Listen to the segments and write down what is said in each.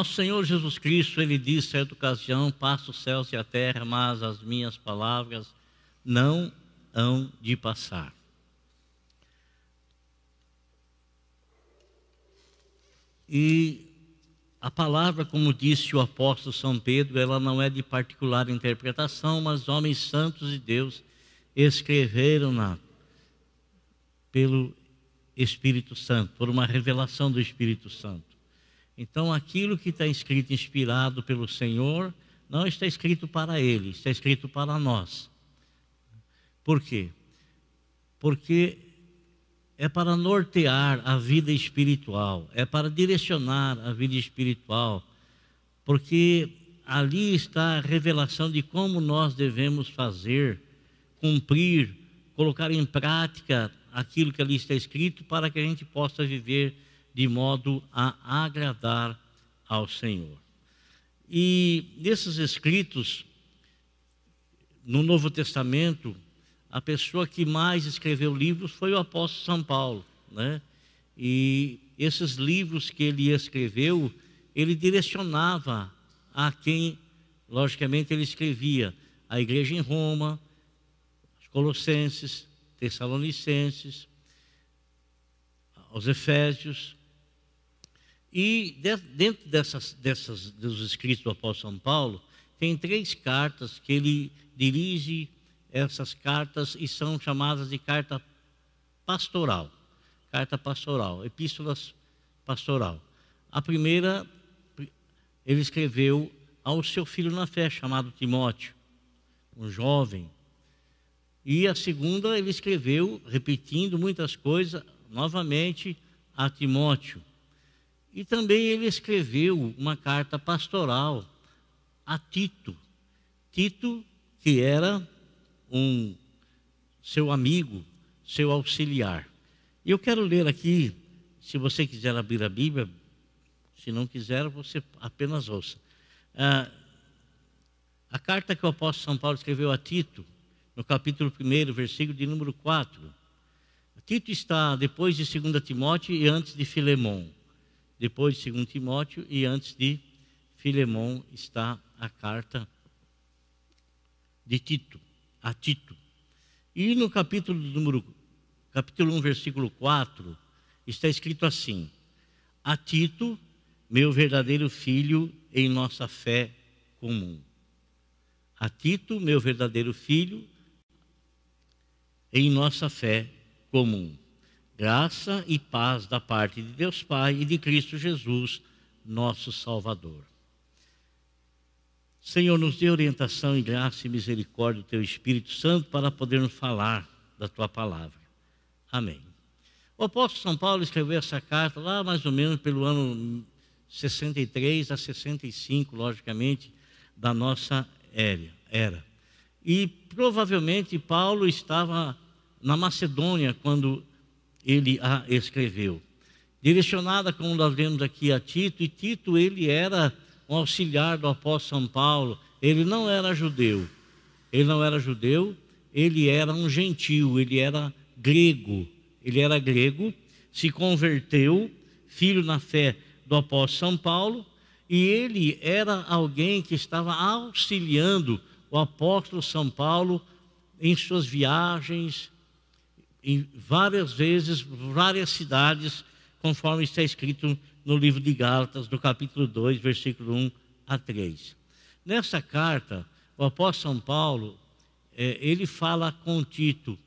nosso Senhor Jesus Cristo, ele disse certa ocasião: Passo os céus e a terra, mas as minhas palavras não hão de passar. E a palavra, como disse o apóstolo São Pedro, ela não é de particular interpretação, mas homens santos de Deus escreveram-na pelo Espírito Santo, por uma revelação do Espírito Santo. Então, aquilo que está escrito, inspirado pelo Senhor, não está escrito para ele, está escrito para nós. Por quê? Porque é para nortear a vida espiritual, é para direcionar a vida espiritual, porque ali está a revelação de como nós devemos fazer, cumprir, colocar em prática aquilo que ali está escrito para que a gente possa viver de modo a agradar ao Senhor. E nesses escritos, no Novo Testamento, a pessoa que mais escreveu livros foi o apóstolo São Paulo, né? E esses livros que ele escreveu, ele direcionava a quem, logicamente, ele escrevia a igreja em Roma, os Colossenses, Tessalonicenses, aos Efésios. E dentro dessas, dessas, dos escritos do apóstolo São Paulo, tem três cartas que ele dirige essas cartas e são chamadas de carta pastoral. Carta pastoral, epístolas pastoral. A primeira, ele escreveu ao seu filho na fé, chamado Timóteo, um jovem. E a segunda, ele escreveu, repetindo muitas coisas, novamente a Timóteo. E também ele escreveu uma carta pastoral a Tito. Tito, que era um seu amigo, seu auxiliar. E eu quero ler aqui, se você quiser abrir a Bíblia, se não quiser, você apenas ouça. Ah, a carta que o apóstolo São Paulo escreveu a Tito, no capítulo 1, versículo de número 4. Tito está depois de 2 Timóteo e antes de Filemão. Depois de 2 Timóteo e antes de Filemão está a carta de Tito a Tito. E no capítulo número capítulo 1, versículo 4, está escrito assim: A Tito, meu verdadeiro filho em nossa fé comum. A Tito, meu verdadeiro filho em nossa fé comum. Graça e paz da parte de Deus Pai e de Cristo Jesus, nosso Salvador. Senhor, nos dê orientação e graça e misericórdia do Teu Espírito Santo para podermos falar da Tua palavra. Amém. O apóstolo São Paulo escreveu essa carta lá mais ou menos pelo ano 63 a 65, logicamente, da nossa era. E provavelmente Paulo estava na Macedônia quando ele a escreveu. Direcionada, como nós vemos aqui, a Tito, e Tito ele era um auxiliar do apóstolo São Paulo, ele não era judeu. Ele não era judeu, ele era um gentil, ele era grego. Ele era grego, se converteu, filho na fé do apóstolo São Paulo, e ele era alguém que estava auxiliando o apóstolo São Paulo em suas viagens, em várias vezes, várias cidades, conforme está escrito no livro de Gálatas, no capítulo 2, versículo 1 a 3. Nessa carta, o apóstolo São Paulo, é, ele fala com Tito.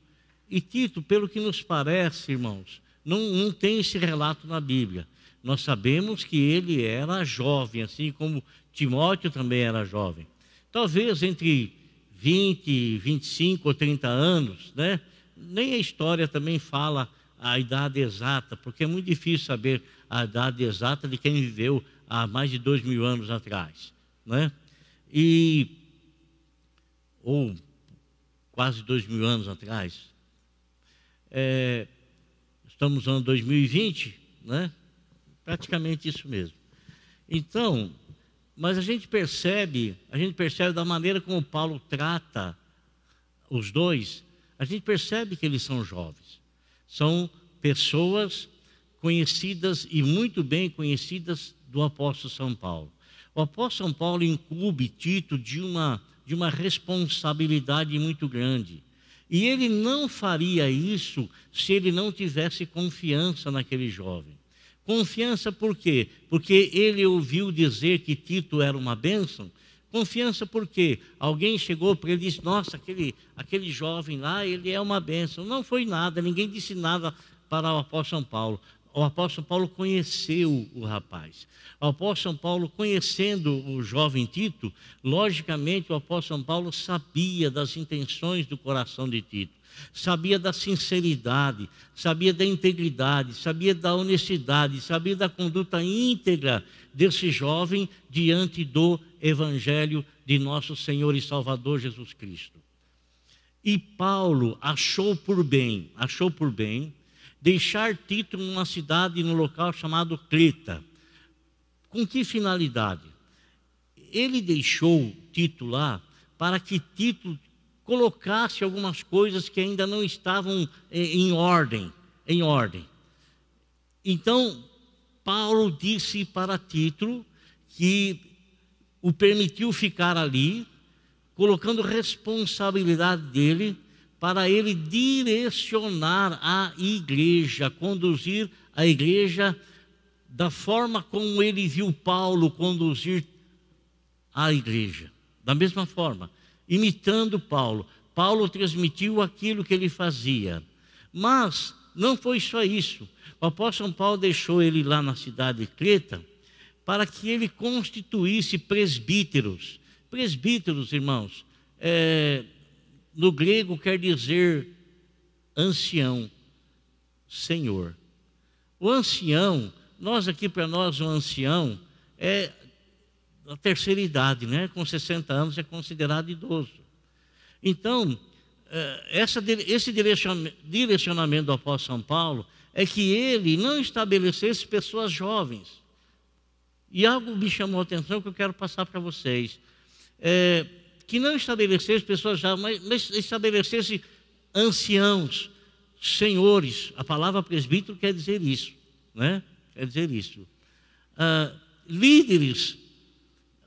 E Tito, pelo que nos parece, irmãos, não, não tem esse relato na Bíblia. Nós sabemos que ele era jovem, assim como Timóteo também era jovem. Talvez entre 20, 25 ou 30 anos, né? Nem a história também fala a idade exata, porque é muito difícil saber a idade exata de quem viveu há mais de dois mil anos atrás, né? E ou quase dois mil anos atrás. É, estamos no ano 2020, né? Praticamente isso mesmo. Então, mas a gente percebe, a gente percebe da maneira como Paulo trata os dois, a gente percebe que eles são jovens. São pessoas conhecidas e muito bem conhecidas do apóstolo São Paulo. O apóstolo São Paulo incube Tito de uma, de uma responsabilidade muito grande. E ele não faria isso se ele não tivesse confiança naquele jovem. Confiança por quê? Porque ele ouviu dizer que Tito era uma bênção. Confiança por quê? Alguém chegou para ele e disse: Nossa, aquele, aquele jovem lá, ele é uma bênção. Não foi nada, ninguém disse nada para o apóstolo São Paulo. O apóstolo Paulo conheceu o rapaz. O apóstolo Paulo, conhecendo o jovem Tito, logicamente o apóstolo Paulo sabia das intenções do coração de Tito sabia da sinceridade, sabia da integridade, sabia da honestidade, sabia da conduta íntegra desse jovem diante do Evangelho de nosso Senhor e Salvador Jesus Cristo. E Paulo achou por bem, achou por bem, deixar Tito numa cidade, num local chamado Creta. Com que finalidade? Ele deixou Tito lá para que Tito colocasse algumas coisas que ainda não estavam eh, em ordem, em ordem. Então, Paulo disse para Tito que o permitiu ficar ali, colocando responsabilidade dele para ele direcionar a igreja, conduzir a igreja da forma como ele viu Paulo conduzir a igreja. Da mesma forma, imitando Paulo. Paulo transmitiu aquilo que ele fazia. Mas não foi só isso. O apóstolo Paulo deixou ele lá na cidade de Creta para que ele constituísse presbíteros. Presbíteros, irmãos, é, no grego quer dizer ancião, senhor. O ancião, nós aqui para nós, o ancião é a terceira idade, né? com 60 anos é considerado idoso. Então, eh, essa, esse direcionamento do apóstolo São Paulo é que ele não estabelecesse pessoas jovens. E algo me chamou a atenção que eu quero passar para vocês. É, que não estabelecesse pessoas jovens, mas estabelecesse anciãos, senhores. A palavra presbítero quer dizer isso, né? Quer dizer isso. Ah, líderes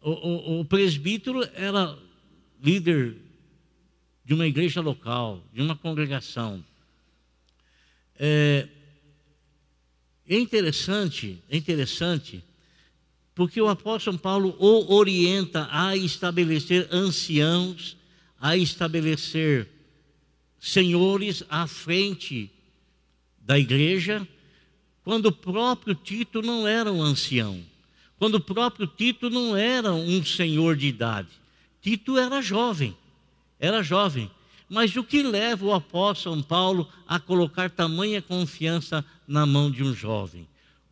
o, o, o presbítero era líder de uma igreja local, de uma congregação. É, é interessante, é interessante, porque o apóstolo Paulo o orienta a estabelecer anciãos, a estabelecer senhores à frente da igreja, quando o próprio Tito não era um ancião quando o próprio Tito não era um senhor de idade. Tito era jovem, era jovem. Mas o que leva o apóstolo Paulo a colocar tamanha confiança na mão de um jovem?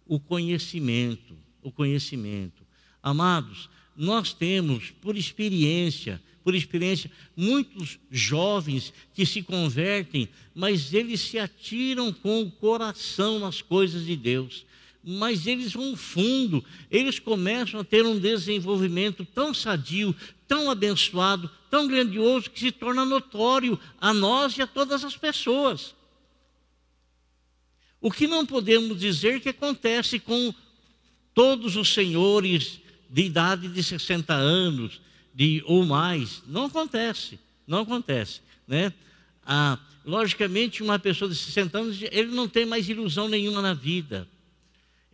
O conhecimento, o conhecimento. Amados, nós temos, por experiência, por experiência, muitos jovens que se convertem, mas eles se atiram com o coração nas coisas de Deus mas eles vão fundo, eles começam a ter um desenvolvimento tão sadio, tão abençoado, tão grandioso, que se torna notório a nós e a todas as pessoas. O que não podemos dizer que acontece com todos os senhores de idade de 60 anos de, ou mais. Não acontece, não acontece. Né? Ah, logicamente, uma pessoa de 60 anos, ele não tem mais ilusão nenhuma na vida.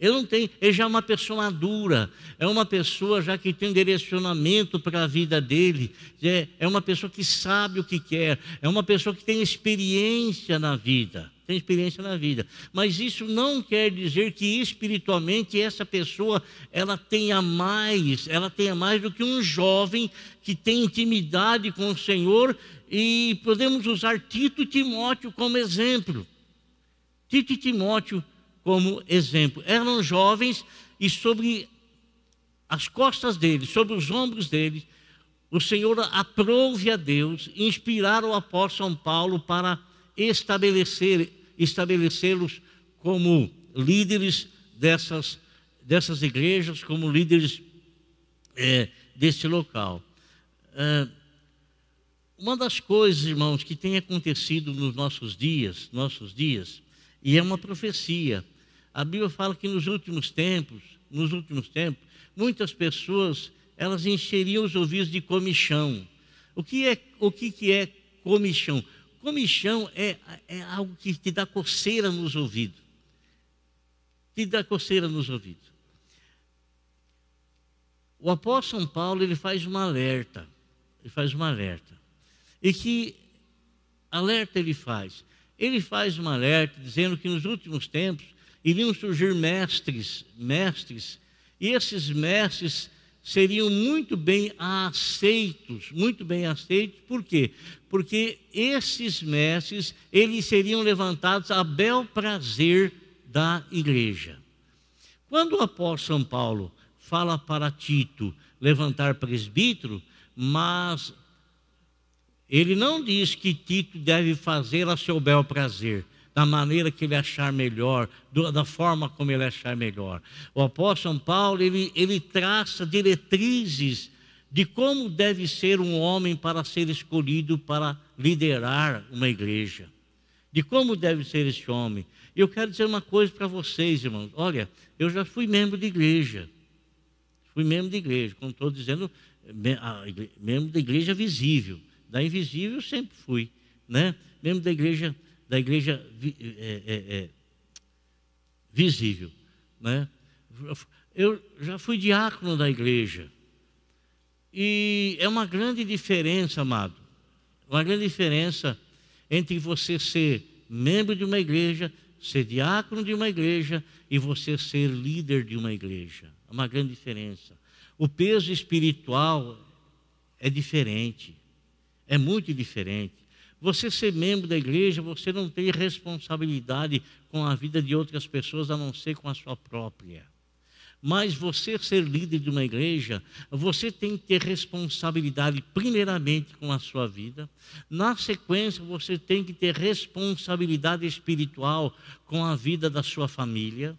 Ele não tem, ele já é uma pessoa madura, é uma pessoa já que tem direcionamento para a vida dele, é, é uma pessoa que sabe o que quer, é uma pessoa que tem experiência na vida, tem experiência na vida. Mas isso não quer dizer que espiritualmente essa pessoa ela tenha mais, ela tenha mais do que um jovem que tem intimidade com o Senhor e podemos usar Tito e Timóteo como exemplo. Tito e Timóteo como exemplo. Eram jovens e sobre as costas deles, sobre os ombros deles, o Senhor aprouve a Deus, inspirar o apóstolo São Paulo para estabelecer, estabelecê-los como líderes dessas, dessas igrejas, como líderes é, desse local. É, uma das coisas, irmãos, que tem acontecido nos nossos dias, nossos dias, e é uma profecia, A Bíblia fala que nos últimos tempos, nos últimos tempos, muitas pessoas elas encheriam os ouvidos de comichão. O que é, o que, que é comichão? Comichão é, é algo que te dá coceira nos ouvidos. Te dá coceira nos ouvidos. O apóstolo São Paulo ele faz uma alerta. Ele faz uma alerta. E que alerta ele faz? Ele faz uma alerta dizendo que nos últimos tempos iriam surgir mestres, mestres, e esses mestres seriam muito bem aceitos, muito bem aceitos, por quê? Porque esses mestres, eles seriam levantados a bel prazer da igreja. Quando o apóstolo São Paulo fala para Tito levantar presbítero, mas ele não diz que Tito deve fazer a seu bel prazer, da maneira que ele achar melhor, da forma como ele achar melhor. O apóstolo São Paulo, ele, ele traça diretrizes de como deve ser um homem para ser escolhido para liderar uma igreja. De como deve ser esse homem. E eu quero dizer uma coisa para vocês, irmãos. Olha, eu já fui membro de igreja. Fui membro de igreja, como estou dizendo, membro da igreja visível. Da invisível sempre fui, né? Membro da igreja, da igreja é, é, é, visível, né? Eu já fui diácono da igreja. E é uma grande diferença, amado. Uma grande diferença entre você ser membro de uma igreja, ser diácono de uma igreja e você ser líder de uma igreja. É uma grande diferença. O peso espiritual é diferente é muito diferente. Você ser membro da igreja, você não tem responsabilidade com a vida de outras pessoas a não ser com a sua própria. Mas você ser líder de uma igreja, você tem que ter responsabilidade primeiramente com a sua vida. Na sequência, você tem que ter responsabilidade espiritual com a vida da sua família.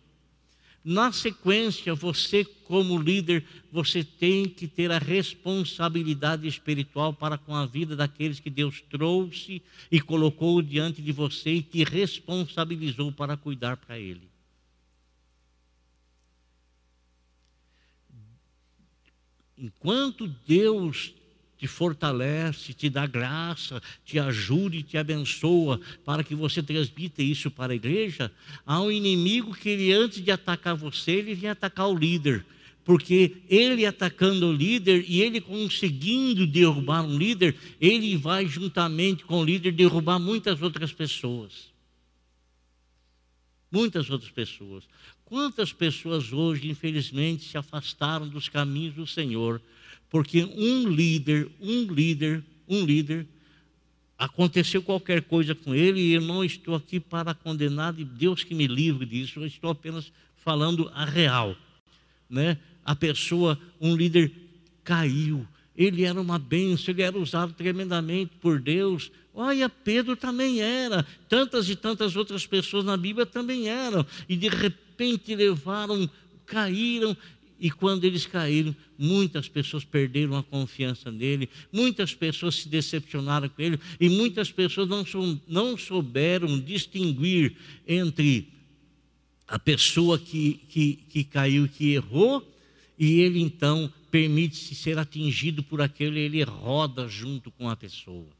Na sequência, você, como líder, você tem que ter a responsabilidade espiritual para com a vida daqueles que Deus trouxe e colocou diante de você e te responsabilizou para cuidar para Ele. Enquanto Deus te fortalece, te dá graça, te ajuda e te abençoa para que você transmita isso para a igreja, há um inimigo que ele antes de atacar você, ele vem atacar o líder. Porque ele atacando o líder e ele conseguindo derrubar um líder, ele vai juntamente com o líder derrubar muitas outras pessoas. Muitas outras pessoas. Quantas pessoas hoje, infelizmente, se afastaram dos caminhos do Senhor porque um líder, um líder, um líder, aconteceu qualquer coisa com ele e eu não estou aqui para condenar, e Deus que me livre disso, eu estou apenas falando a real. Né? A pessoa, um líder caiu, ele era uma bênção, ele era usado tremendamente por Deus. Olha, Pedro também era, tantas e tantas outras pessoas na Bíblia também eram, e de repente levaram, caíram, e quando eles caíram, muitas pessoas perderam a confiança nele, muitas pessoas se decepcionaram com ele, e muitas pessoas não, sou, não souberam distinguir entre a pessoa que, que, que caiu, que errou, e ele então permite-se ser atingido por aquele, ele roda junto com a pessoa.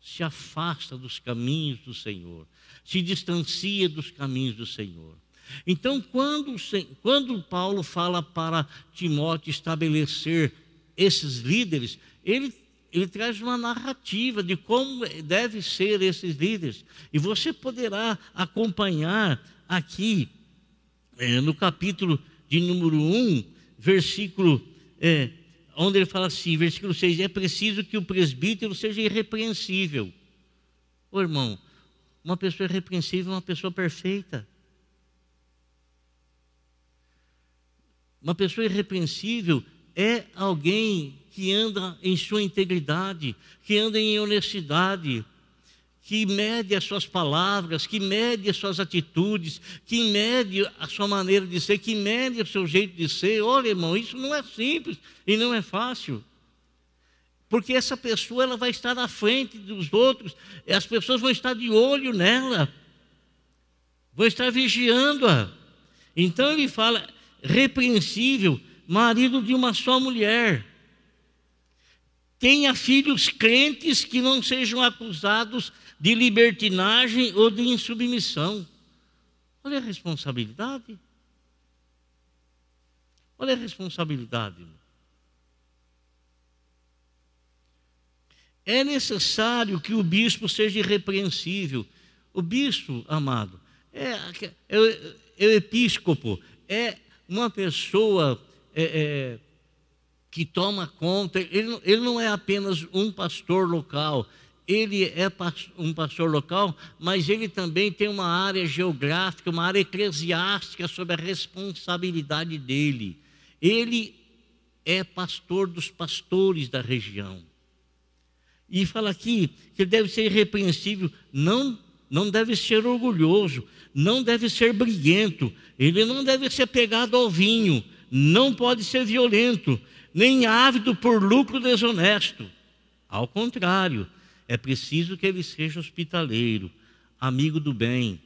Se afasta dos caminhos do Senhor, se distancia dos caminhos do Senhor. Então, quando, quando Paulo fala para Timóteo estabelecer esses líderes, ele, ele traz uma narrativa de como devem ser esses líderes. E você poderá acompanhar aqui, é, no capítulo de número 1, versículo, é, onde ele fala assim, versículo 6, é preciso que o presbítero seja irrepreensível. Ô irmão, uma pessoa irrepreensível é uma pessoa perfeita. Uma pessoa irrepreensível é alguém que anda em sua integridade, que anda em honestidade, que mede as suas palavras, que mede as suas atitudes, que mede a sua maneira de ser, que mede o seu jeito de ser. Olha, irmão, isso não é simples e não é fácil. Porque essa pessoa ela vai estar na frente dos outros, as pessoas vão estar de olho nela. vou estar vigiando-a. Então ele fala, repreensível, marido de uma só mulher. Tenha filhos crentes que não sejam acusados de libertinagem ou de insubmissão. Olha a responsabilidade. Olha a responsabilidade. É necessário que o bispo seja irrepreensível. O bispo, amado, é, é, é o episcopo, é uma pessoa é, é, que toma conta, ele, ele não é apenas um pastor local, ele é um pastor local, mas ele também tem uma área geográfica, uma área eclesiástica sobre a responsabilidade dele. Ele é pastor dos pastores da região. E fala aqui que ele deve ser irrepreensível, não, não deve ser orgulhoso, não deve ser briguento, ele não deve ser pegado ao vinho, não pode ser violento, nem ávido por lucro desonesto. Ao contrário, é preciso que ele seja hospitaleiro, amigo do bem,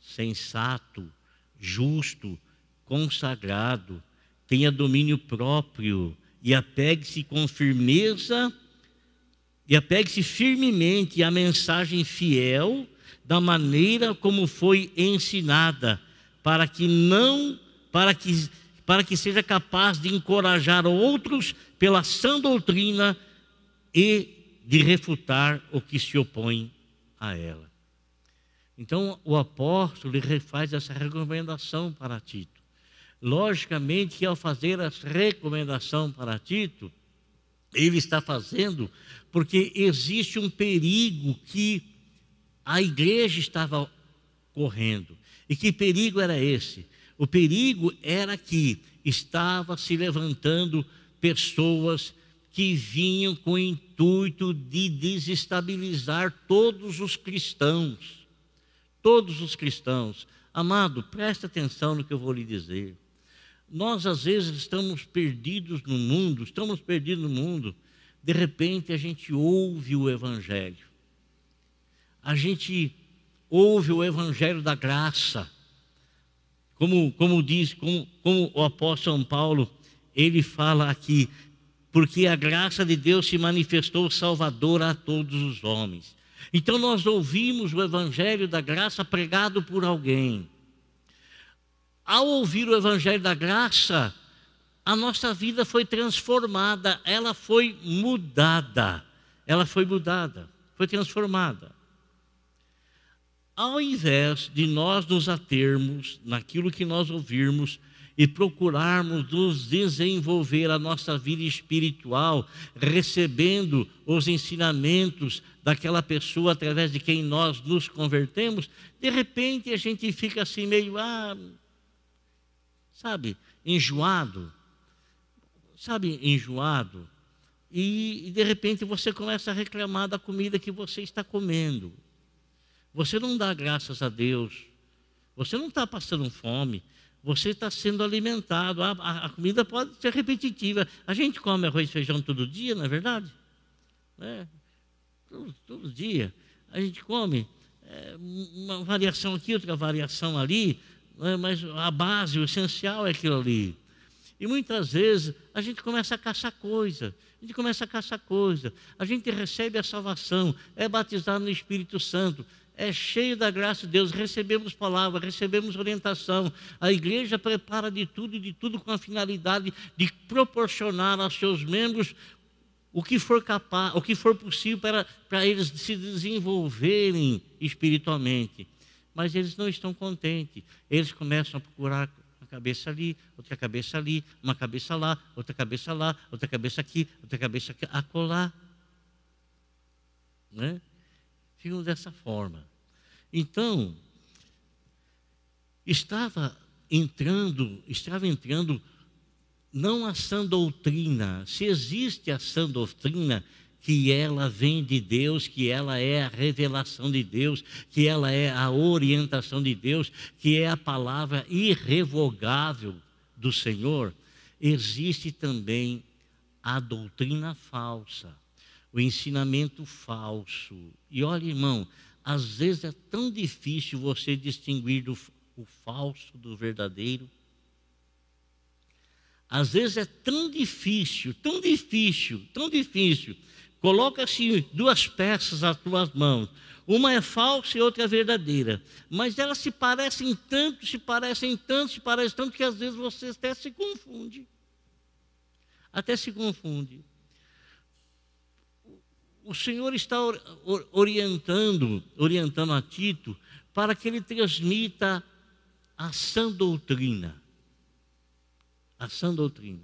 sensato, justo, consagrado, tenha domínio próprio e apegue-se com firmeza e apegue-se firmemente à mensagem fiel da maneira como foi ensinada, para que não, para que para que seja capaz de encorajar outros pela sã doutrina e de refutar o que se opõe a ela. Então o apóstolo refaz essa recomendação para Tito. Logicamente que ao fazer essa recomendação para Tito, ele está fazendo porque existe um perigo que a igreja estava correndo. E que perigo era esse? O perigo era que estava se levantando pessoas que vinham com o intuito de desestabilizar todos os cristãos. Todos os cristãos. Amado, preste atenção no que eu vou lhe dizer. Nós, às vezes, estamos perdidos no mundo, estamos perdidos no mundo, de repente a gente ouve o Evangelho. A gente ouve o Evangelho da graça. Como, como diz, como, como o apóstolo São Paulo, ele fala aqui, porque a graça de Deus se manifestou salvadora a todos os homens. Então nós ouvimos o Evangelho da graça pregado por alguém ao ouvir o Evangelho da Graça, a nossa vida foi transformada, ela foi mudada. Ela foi mudada, foi transformada. Ao invés de nós nos atermos naquilo que nós ouvirmos e procurarmos nos desenvolver a nossa vida espiritual, recebendo os ensinamentos daquela pessoa através de quem nós nos convertemos, de repente a gente fica assim meio, ah, sabe, enjoado, sabe, enjoado, e, e, de repente você começa a reclamar da comida que você está comendo. Você não dá graças a Deus, você não está passando fome, você está sendo alimentado. A, a, a, comida pode ser repetitiva. A gente come arroz e feijão todo dia, não é verdade? É, todo, todo dia. A gente come é, uma variação aqui, outra variação ali, é? mas a base, o essencial é aquilo ali. E muitas vezes a gente começa a caçar coisa, a gente começa a caçar coisa, a gente recebe a salvação, é batizado no Espírito Santo, é cheio da graça de Deus, recebemos palavra, recebemos orientação. A igreja prepara de tudo e de tudo com a finalidade de proporcionar aos seus membros o que for capaz, o que for possível para, para eles se desenvolverem espiritualmente mas eles não estão contentes. Eles começam a procurar uma cabeça ali, outra cabeça ali, uma cabeça lá, outra cabeça lá, outra cabeça aqui, outra cabeça aqui, acolá. Né? Ficam dessa forma. Então, estava entrando, estava entrando não a sã doutrina. Se existe a sã doutrina, que ela vem de Deus, que ela é a revelação de Deus, que ela é a orientação de Deus, que é a palavra irrevogável do Senhor, existe também a doutrina falsa, o ensinamento falso. E olha, irmão, às vezes é tão difícil você distinguir do, o falso do verdadeiro. Às vezes é tão difícil, tão difícil, tão difícil. Coloca-se duas peças às tuas mãos. Uma é falsa e outra é verdadeira. Mas elas se parecem tanto, se parecem tanto, se parecem tanto que às vezes você até se confunde. Até se confunde. O Senhor está orientando, orientando a Tito para que ele transmita a sã doutrina. A sã doutrina.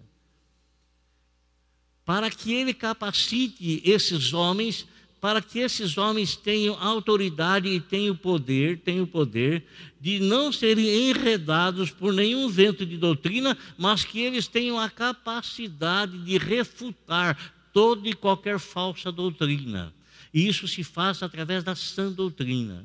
Para que ele capacite esses homens para que esses homens tenham autoridade e tenham poder, tenham poder de não serem enredados por nenhum vento de doutrina, mas que eles tenham a capacidade de refutar toda e qualquer falsa doutrina. E isso se faz através da sã doutrina,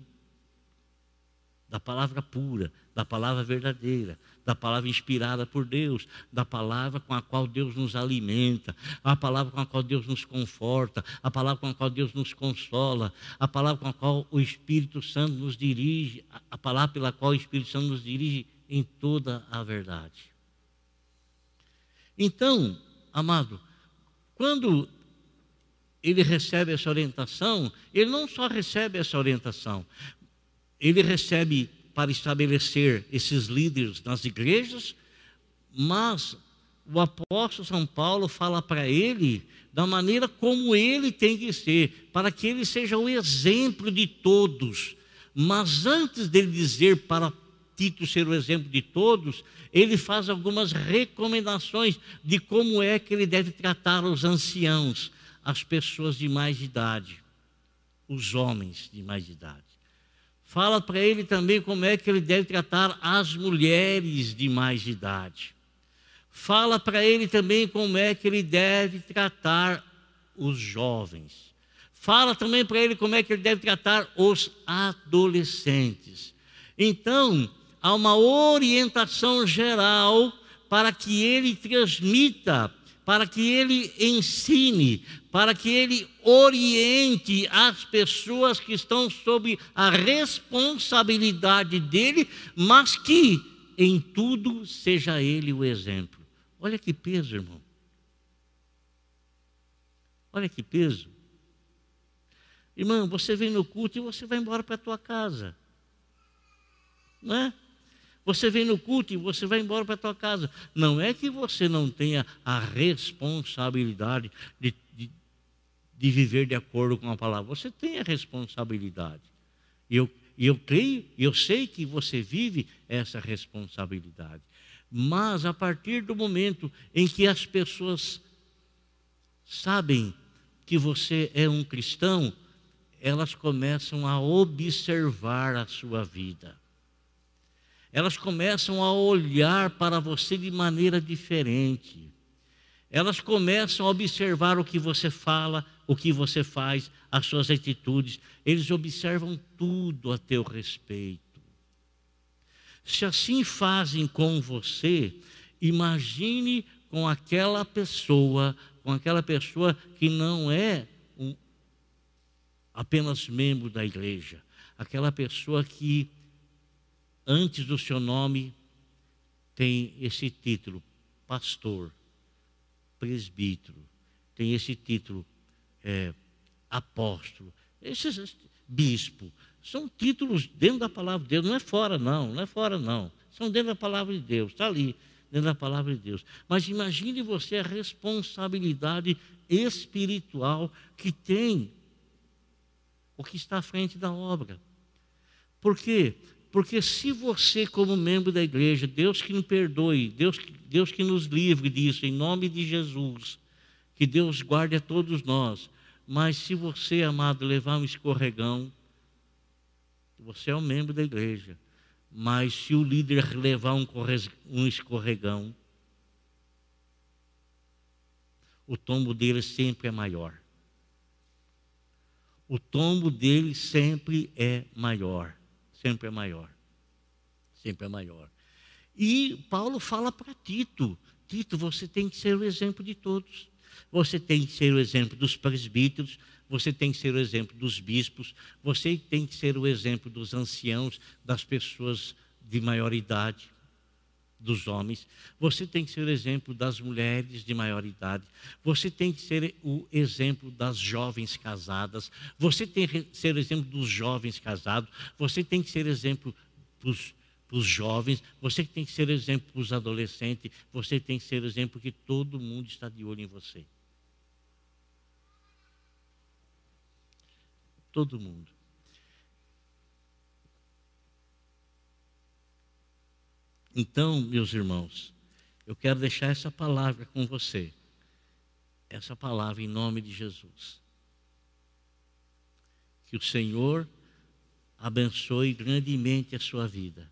da palavra pura, da palavra verdadeira, da palavra inspirada por Deus, da palavra com a qual Deus nos alimenta, a palavra com a qual Deus nos conforta, a palavra com a qual Deus nos consola, a palavra com a qual o Espírito Santo nos dirige, a palavra pela qual o Espírito Santo nos dirige em toda a verdade. Então, amado, quando ele recebe essa orientação, ele não só recebe essa orientação, ele recebe para estabelecer esses líderes nas igrejas, mas o apóstolo São Paulo fala para ele da maneira como ele tem que ser, para que ele seja o exemplo de todos. Mas antes dele dizer para Tito ser o exemplo de todos, ele faz algumas recomendações de como é que ele deve tratar os anciãos, as pessoas de mais idade, os homens de mais idade. Fala para ele também como é que ele deve tratar as mulheres de mais idade. Fala para ele também como é que ele deve tratar os jovens. Fala também para ele como é que ele deve tratar os adolescentes. Então, há uma orientação geral para que ele transmita para que ele ensine, para que ele oriente as pessoas que estão sob a responsabilidade dele, mas que em tudo seja ele o exemplo. Olha que peso, irmão. Olha que peso. Irmão, você vem no culto e você vai embora para a tua casa. Não é? Você vem no culto e você vai embora para a tua casa. Não é que você não tenha a responsabilidade de, de, de viver de acordo com a palavra. Você tem a responsabilidade. E eu, eu creio, eu sei que você vive essa responsabilidade. Mas a partir do momento em que as pessoas sabem que você é um cristão, elas começam a observar a sua vida elas começam a olhar para você de maneira diferente. Elas começam a observar o que você fala, o que você faz, as suas atitudes. Eles observam tudo a teu respeito. Se assim fazem com você, imagine com aquela pessoa, com aquela pessoa que não é um, apenas membro da igreja, aquela pessoa que antes do seu nome tem esse título, pastor, presbítero, tem esse título, é, apóstolo, esses, bispo. São títulos dentro da palavra de Deus, não é fora, não, não é fora, não. São dentro da palavra de Deus, está ali, dentro da palavra de Deus. Mas imagine você a responsabilidade espiritual que tem o que está à frente da obra. Por quê? Porque se você, como membro da igreja, Deus que nos perdoe, Deus, Deus que nos livre disso, em nome de Jesus, que Deus guarde a todos nós. Mas se você, amado, levar um escorregão, você é um membro da igreja. Mas se o líder levar um, escorregão, o tombo dele sempre é maior. O tombo dele sempre é maior sempre é maior. Sempre é maior. E Paulo fala para Tito: Tito, você tem que ser o exemplo de todos. Você tem que ser o exemplo dos presbíteros, você tem que ser o exemplo dos bispos, você tem que ser o exemplo dos anciãos, das pessoas de maior idade, dos homens, você tem que ser o exemplo das mulheres de maior idade, você tem que ser o exemplo das jovens casadas, você tem que ser o exemplo dos jovens casados, você tem que ser exemplo dos os jovens, você tem que ser exemplo para os adolescentes, você tem que ser exemplo que todo mundo está de olho em você. Todo mundo. Então, meus irmãos, eu quero deixar essa palavra com você. Essa palavra em nome de Jesus. Que o Senhor abençoe grandemente a sua vida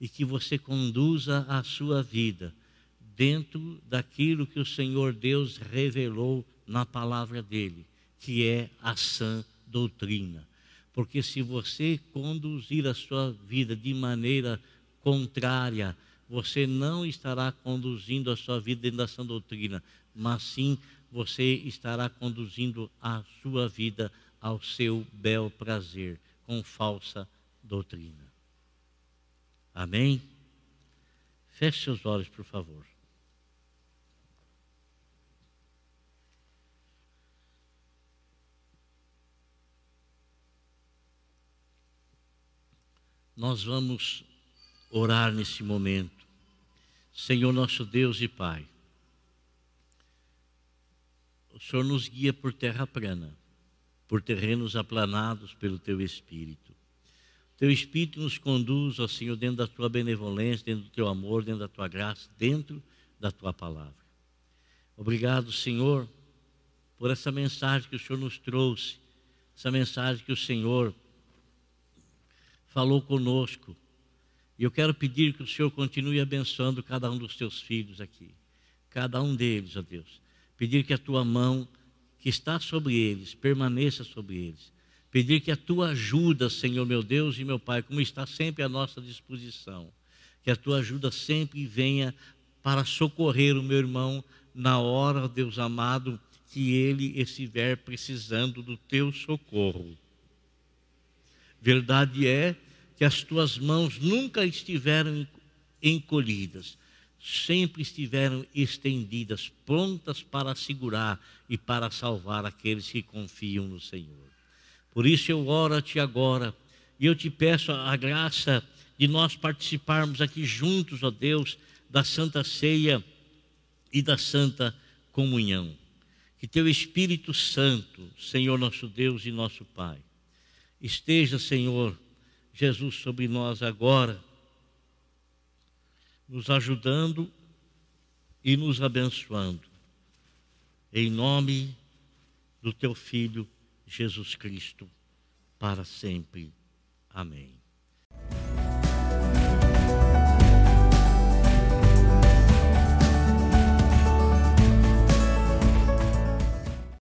e que você conduza a sua vida dentro daquilo que o Senhor Deus revelou na palavra dele, que é a sã doutrina. Porque se você conduzir a sua vida de maneira contrária, você não estará conduzindo a sua vida dentro da sã doutrina, mas sim você estará conduzindo a sua vida ao seu bel prazer, com falsa doutrina. Amém? Feche seus olhos, por favor. Nós vamos orar nesse momento. Senhor nosso Deus e Pai, o Senhor nos guia por terra plana, por terrenos aplanados pelo Teu Espírito. Teu Espírito nos conduz, ó Senhor, dentro da tua benevolência, dentro do teu amor, dentro da tua graça, dentro da tua palavra. Obrigado, Senhor, por essa mensagem que o Senhor nos trouxe, essa mensagem que o Senhor falou conosco. E eu quero pedir que o Senhor continue abençoando cada um dos teus filhos aqui, cada um deles, ó Deus. Pedir que a tua mão que está sobre eles permaneça sobre eles Pedir que a tua ajuda, Senhor meu Deus e meu Pai, como está sempre à nossa disposição, que a tua ajuda sempre venha para socorrer o meu irmão na hora, Deus amado, que ele estiver precisando do teu socorro. Verdade é que as tuas mãos nunca estiveram encolhidas, sempre estiveram estendidas, prontas para segurar e para salvar aqueles que confiam no Senhor. Por isso eu oro a Ti agora e eu te peço a graça de nós participarmos aqui juntos, ó Deus, da Santa Ceia e da Santa Comunhão. Que Teu Espírito Santo, Senhor nosso Deus e nosso Pai, esteja, Senhor Jesus, sobre nós agora, nos ajudando e nos abençoando. Em nome do Teu Filho Jesus Cristo, para sempre. Amém.